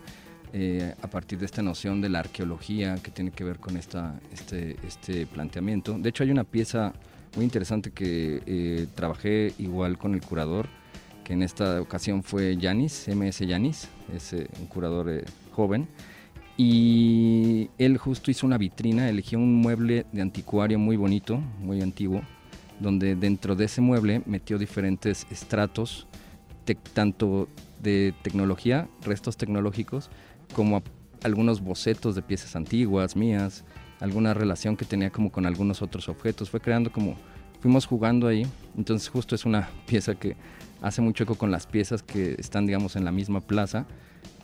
eh, a partir de esta noción de la arqueología que tiene que ver con este, este planteamiento. De hecho, hay una pieza muy interesante que eh, trabajé igual con el curador, que en esta ocasión fue Yanis, MS Yanis, es eh, un curador joven y él justo hizo una vitrina, eligió un mueble de anticuario muy bonito, muy antiguo, donde dentro de ese mueble metió diferentes estratos, tanto de tecnología, restos tecnológicos, como algunos bocetos de piezas antiguas, mías, alguna relación que tenía como con algunos otros objetos. Fue creando como, fuimos jugando ahí, entonces justo es una pieza que hace mucho eco con las piezas que están, digamos, en la misma plaza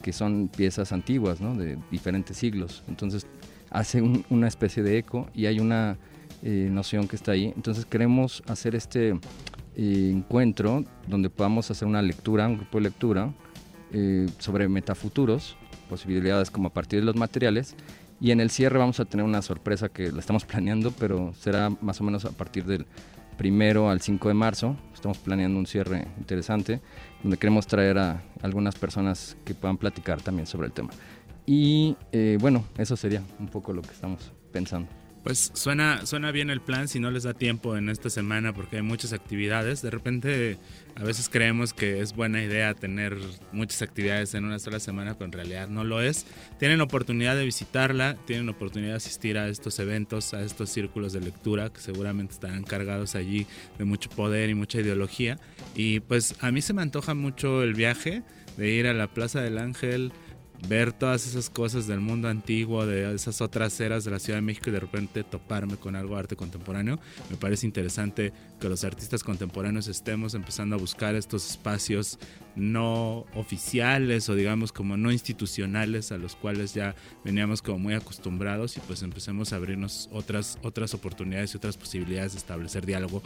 que son piezas antiguas, ¿no? de diferentes siglos. Entonces hace una especie de eco y hay una eh, noción que está ahí. Entonces queremos hacer este eh, encuentro donde podamos hacer una lectura, un grupo de lectura eh, sobre metafuturos, posibilidades como a partir de los materiales. Y en el cierre vamos a tener una sorpresa que la estamos planeando, pero será más o menos a partir del primero al 5 de marzo. Estamos planeando un cierre interesante donde queremos traer a algunas personas que puedan platicar también sobre el tema. Y eh, bueno, eso sería un poco lo que estamos pensando. Pues suena, suena bien el plan si no les da tiempo en esta semana porque hay muchas actividades. De repente a veces creemos que es buena idea tener muchas actividades en una sola semana, pero en realidad no lo es. Tienen oportunidad de visitarla, tienen oportunidad de asistir a estos eventos, a estos círculos de lectura que seguramente estarán cargados allí de mucho poder y mucha ideología. Y pues a mí se me antoja mucho el viaje de ir a la Plaza del Ángel ver todas esas cosas del mundo antiguo, de esas otras eras de la Ciudad de México y de repente toparme con algo de arte contemporáneo. Me parece interesante que los artistas contemporáneos estemos empezando a buscar estos espacios no oficiales o digamos como no institucionales a los cuales ya veníamos como muy acostumbrados y pues empecemos a abrirnos otras otras oportunidades y otras posibilidades de establecer diálogo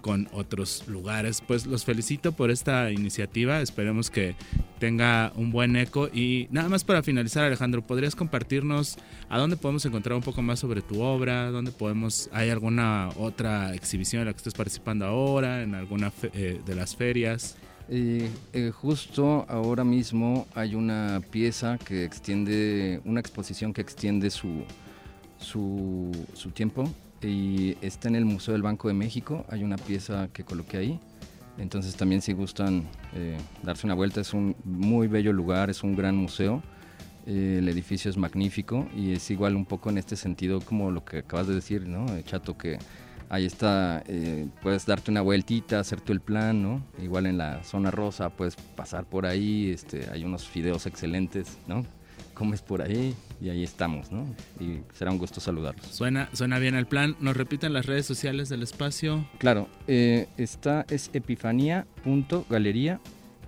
con otros lugares. Pues los felicito por esta iniciativa, esperemos que tenga un buen eco y nada más para finalizar Alejandro, ¿podrías compartirnos a dónde podemos encontrar un poco más sobre tu obra? ¿Dónde podemos, hay alguna otra exhibición en la que estés participando ahora, en alguna eh, de las ferias? Eh, eh, justo ahora mismo hay una pieza que extiende, una exposición que extiende su, su, tiempo y está en el Museo del Banco de México. Hay una pieza que coloqué ahí. Entonces también si gustan eh, darse una vuelta, es un muy bello lugar, es un gran museo. El edificio es magnífico y es igual un poco en este sentido como lo que acabas de decir, ¿no? Chato, que ahí está, puedes darte una vueltita, hacerte el plan, ¿no? Igual en la zona rosa puedes pasar por ahí, este, hay unos fideos excelentes, ¿no? comes por ahí y ahí estamos, ¿no? Y será un gusto saludarlos. Suena, suena bien el plan. ¿Nos repiten las redes sociales del espacio? Claro, eh, esta es epifanía.galería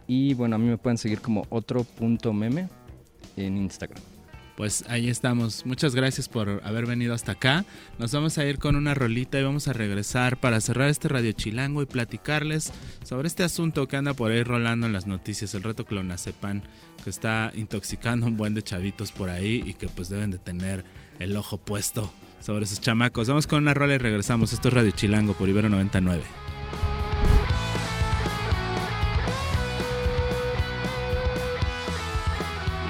y bueno, a mí me pueden seguir como otro punto meme en Instagram. Pues ahí estamos. Muchas gracias por haber venido hasta acá. Nos vamos a ir con una rolita y vamos a regresar para cerrar este Radio Chilango y platicarles sobre este asunto que anda por ahí rolando en las noticias, el reto clonazepam, que está intoxicando un buen de chavitos por ahí y que pues deben de tener el ojo puesto sobre esos chamacos. Vamos con una rola y regresamos. Esto es Radio Chilango por Ibero 99.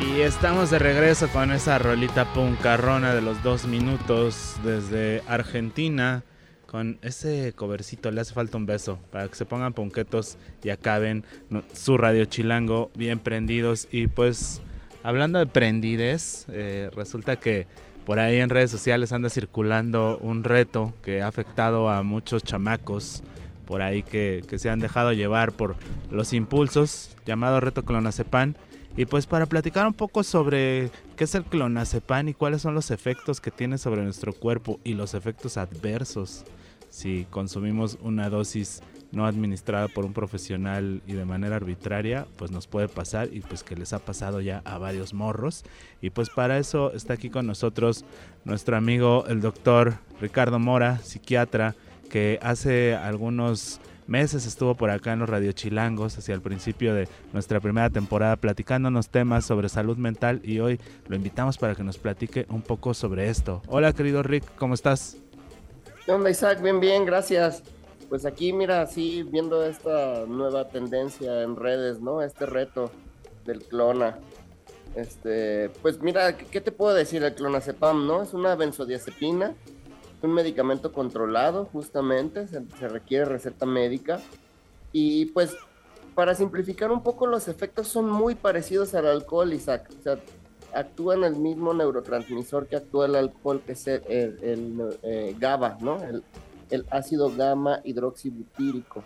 Y estamos de regreso con esa rolita puncarrona de los dos minutos desde Argentina. Con ese covercito le hace falta un beso para que se pongan punquetos y acaben su radio chilango bien prendidos. Y pues hablando de prendides, eh, resulta que por ahí en redes sociales anda circulando un reto que ha afectado a muchos chamacos por ahí que, que se han dejado llevar por los impulsos, llamado reto clonazepam y pues para platicar un poco sobre qué es el clonazepam y cuáles son los efectos que tiene sobre nuestro cuerpo y los efectos adversos si consumimos una dosis no administrada por un profesional y de manera arbitraria, pues nos puede pasar y pues que les ha pasado ya a varios morros. Y pues para eso está aquí con nosotros nuestro amigo el doctor Ricardo Mora, psiquiatra, que hace algunos meses estuvo por acá en los Radio Chilangos hacia el principio de nuestra primera temporada platicándonos temas sobre salud mental y hoy lo invitamos para que nos platique un poco sobre esto. Hola querido Rick, ¿cómo estás? ¿Qué onda Isaac? Bien, bien, gracias. Pues aquí mira, sí, viendo esta nueva tendencia en redes, ¿no? Este reto del clona. Este, pues mira, ¿qué te puedo decir? El clonazepam, ¿no? Es una benzodiazepina un medicamento controlado justamente, se, requiere receta médica y pues para simplificar un poco los efectos son muy parecidos al alcohol, Isaac. O sea, actúan el mismo neurotransmisor que actúa el alcohol, que es el, eh, GABA, ¿no? El, el, ácido gamma hidroxibutírico,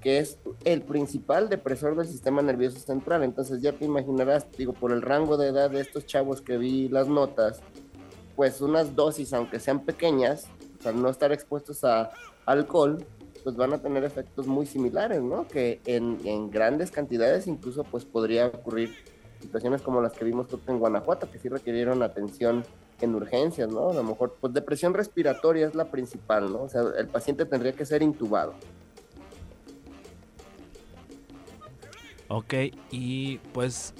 que es el principal depresor del sistema nervioso central. Entonces ya te imaginarás, digo, por el rango de edad de estos chavos que vi las notas, pues unas dosis, aunque sean pequeñas, o sea, no estar expuestos a alcohol, pues van a tener efectos muy similares, ¿no? Que en, grandes cantidades incluso pues podría ocurrir situaciones como las que vimos en Guanajuato, que sí requirieron atención en urgencias, ¿no? A lo mejor, pues depresión respiratoria es la principal, ¿no? O sea, el paciente tendría que ser intubado. Ok, y pues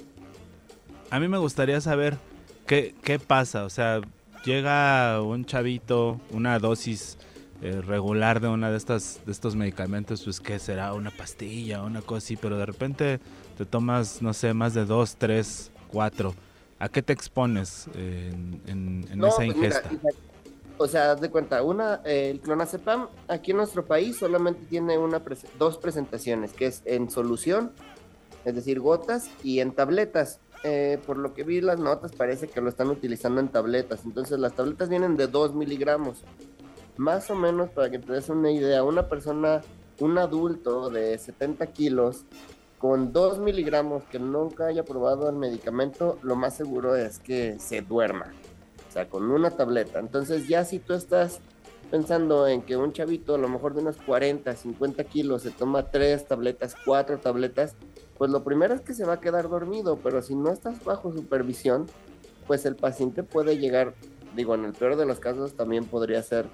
a mí me gustaría saber qué, qué pasa, o sea, llega un chavito, una dosis eh, regular de una de estas de estos medicamentos, pues que será una pastilla, una cosa así, pero de repente te tomas, no sé, más de dos, tres, cuatro. ¿A qué te expones en, esa pues ingesta? o sea, haz de cuenta, una, eh, el clonazepam aquí en nuestro país solamente tiene una dos presentaciones, que es en solución, es decir, gotas, y en tabletas. Eh, por lo que vi las notas, parece que lo están utilizando en tabletas. Entonces, las tabletas vienen de 2 miligramos. Más o menos, para que te des una idea, una persona, un adulto de 70 kilos, con 2 miligramos que nunca haya probado el medicamento, lo más seguro es que se duerma. O sea, con una tableta. Entonces, ya si tú estás pensando en que un chavito, a lo mejor de unos 40, 50 kilos, se toma 3 tabletas, 4 tabletas, pues lo primero es que se va a quedar dormido, pero si no estás bajo supervisión, pues el paciente puede llegar, digo, en el peor de los casos también podría ser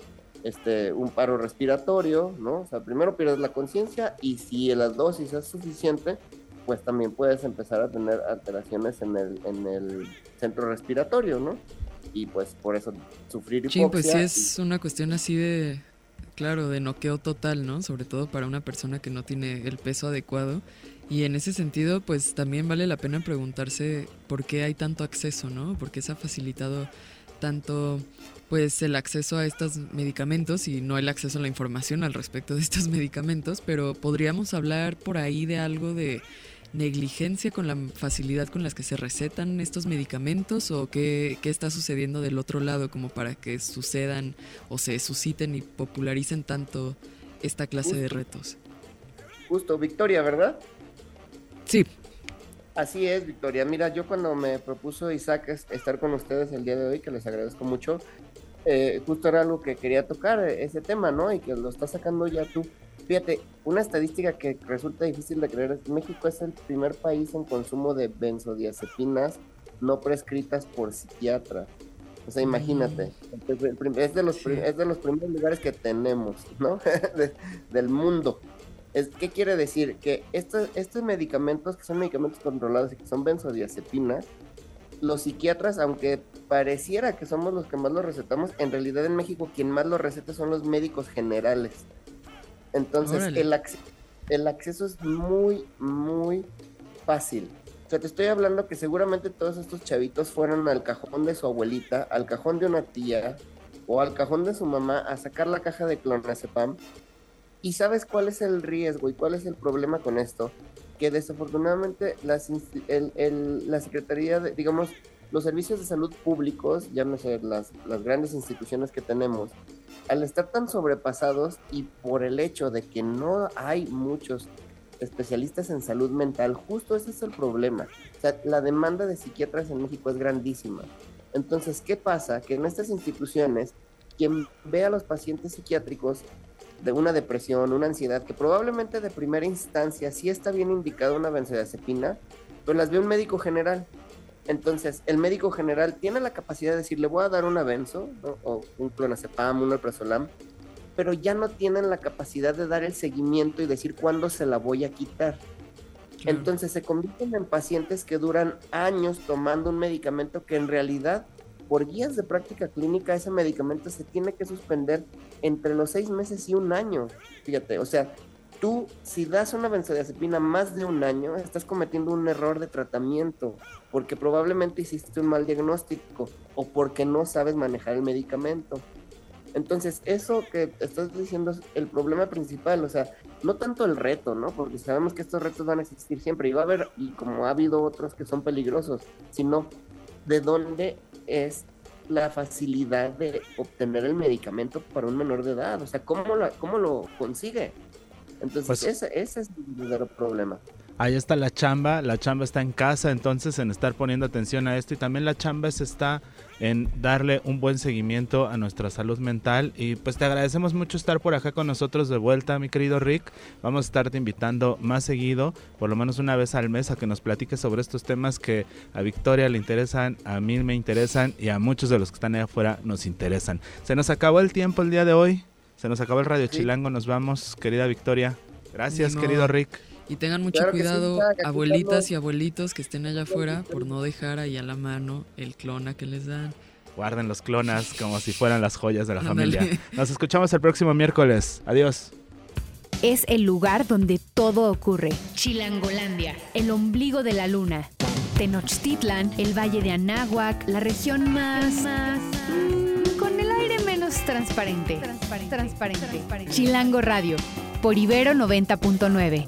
este, un paro respiratorio, ¿no? O sea, primero pierdes la conciencia y si la dosis es suficiente, pues también puedes empezar a tener alteraciones en el, en el centro respiratorio, ¿no? Y pues por eso sufrir Sí, pues sí hipoxia es una cuestión así de, claro, de noqueo total, ¿no? Sobre todo para una persona que no tiene el peso adecuado. Y en ese sentido, pues también vale la pena preguntarse por qué hay tanto acceso, ¿no? ¿Por qué se ha facilitado tanto pues el acceso a estos medicamentos y no el acceso a la información al respecto de estos medicamentos, pero podríamos hablar por ahí de algo de negligencia con la facilidad con las que se recetan estos medicamentos o qué, qué está sucediendo del otro lado como para que sucedan o se susciten y popularicen tanto esta clase de retos. Justo, Victoria, ¿verdad? Sí. Así es, Victoria. Mira, yo cuando me propuso Isaac es- estar con ustedes el día de hoy, que les agradezco mucho, eh, justo era algo que quería tocar, eh, ese tema, ¿no? Y que lo estás sacando ya tú. Fíjate, una estadística que resulta difícil de creer es que México es el primer país en consumo de benzodiazepinas no prescritas por psiquiatras. O sea, imagínate, es prim- es de los, es de los primeros lugares que tenemos, ¿no? De- del mundo. Es, ¿Qué quiere decir? Que estos, estos medicamentos, que son medicamentos controlados y que son benzodiazepinas, los psiquiatras, aunque pareciera que somos los que más los recetamos, en realidad en México quien más los receta son los médicos generales. Entonces, el, el acceso es muy, muy fácil. O sea, te estoy hablando que seguramente todos estos chavitos fueron al cajón de su abuelita, al cajón de una tía o al cajón de su mamá a sacar la caja de clonazepam. ¿Y sabes cuál es el riesgo y cuál es el problema con esto? Que desafortunadamente las, la Secretaría, de, digamos, los servicios de salud públicos, llámese las, las grandes instituciones que tenemos, al estar tan sobrepasados y por el hecho de que no hay muchos especialistas en salud mental, justo ese es el problema. O sea, la demanda de psiquiatras en México es grandísima. Entonces, ¿qué pasa? Que en estas instituciones, quien ve a los pacientes psiquiátricos de una depresión, una ansiedad, que probablemente de primera instancia sí está bien indicada una benzodiazepina, pero las ve un médico general. Entonces, el médico general tiene la capacidad de decir, le voy a dar una benzo, ¿no? o un clonazepam, un alprazolam, pero ya no tienen la capacidad de dar el seguimiento y decir cuándo se la voy a quitar. Entonces se convierten en pacientes que duran años tomando un medicamento que en realidad, por guías de práctica clínica, ese medicamento se tiene que suspender entre los seis meses y un año. Fíjate, o sea, tú si das una benzodiazepina más de un año, estás cometiendo un error de tratamiento, porque probablemente hiciste un mal diagnóstico o porque no sabes manejar el medicamento. Entonces, eso que estás diciendo es el problema principal, o sea, no tanto el reto, ¿no? Porque sabemos que estos retos van a existir siempre y va a haber, y como ha habido otros que son peligrosos, sino de dónde es la facilidad de obtener el medicamento para un menor de edad, o sea, ¿cómo, la, cómo lo consigue? Entonces, Pues- ese, ese es el verdadero problema. Ahí está la chamba, la chamba está en casa, entonces en estar poniendo atención a esto y también la chamba se está en darle un buen seguimiento a nuestra salud mental y pues te agradecemos mucho estar por acá con nosotros de vuelta, mi querido Rick. Vamos a estarte invitando más seguido, por lo menos una vez al mes, a que nos platiques sobre estos temas que a Victoria le interesan, a mí me interesan y a muchos de los que están allá afuera nos interesan. Se nos acabó el tiempo el día de hoy, se nos acabó el Radio Sí. Chilango, nos vamos, querida Victoria. Gracias, querido. Rick. Y tengan mucho Claro que sí, cuidado, abuelitas estamos. y abuelitos que estén allá afuera, por no dejar ahí a la mano el clona que les dan. Guarden los clonas como si fueran las joyas de la familia. Nos escuchamos el próximo miércoles. Adiós. Es el lugar donde todo ocurre. Chilangolandia, el ombligo de la luna. Tenochtitlan, el valle de Anáhuac, la región más... más, mm, con el aire menos Menos transparente. Transparente. Transparente. Chilango Radio. Por Ibero 90.9.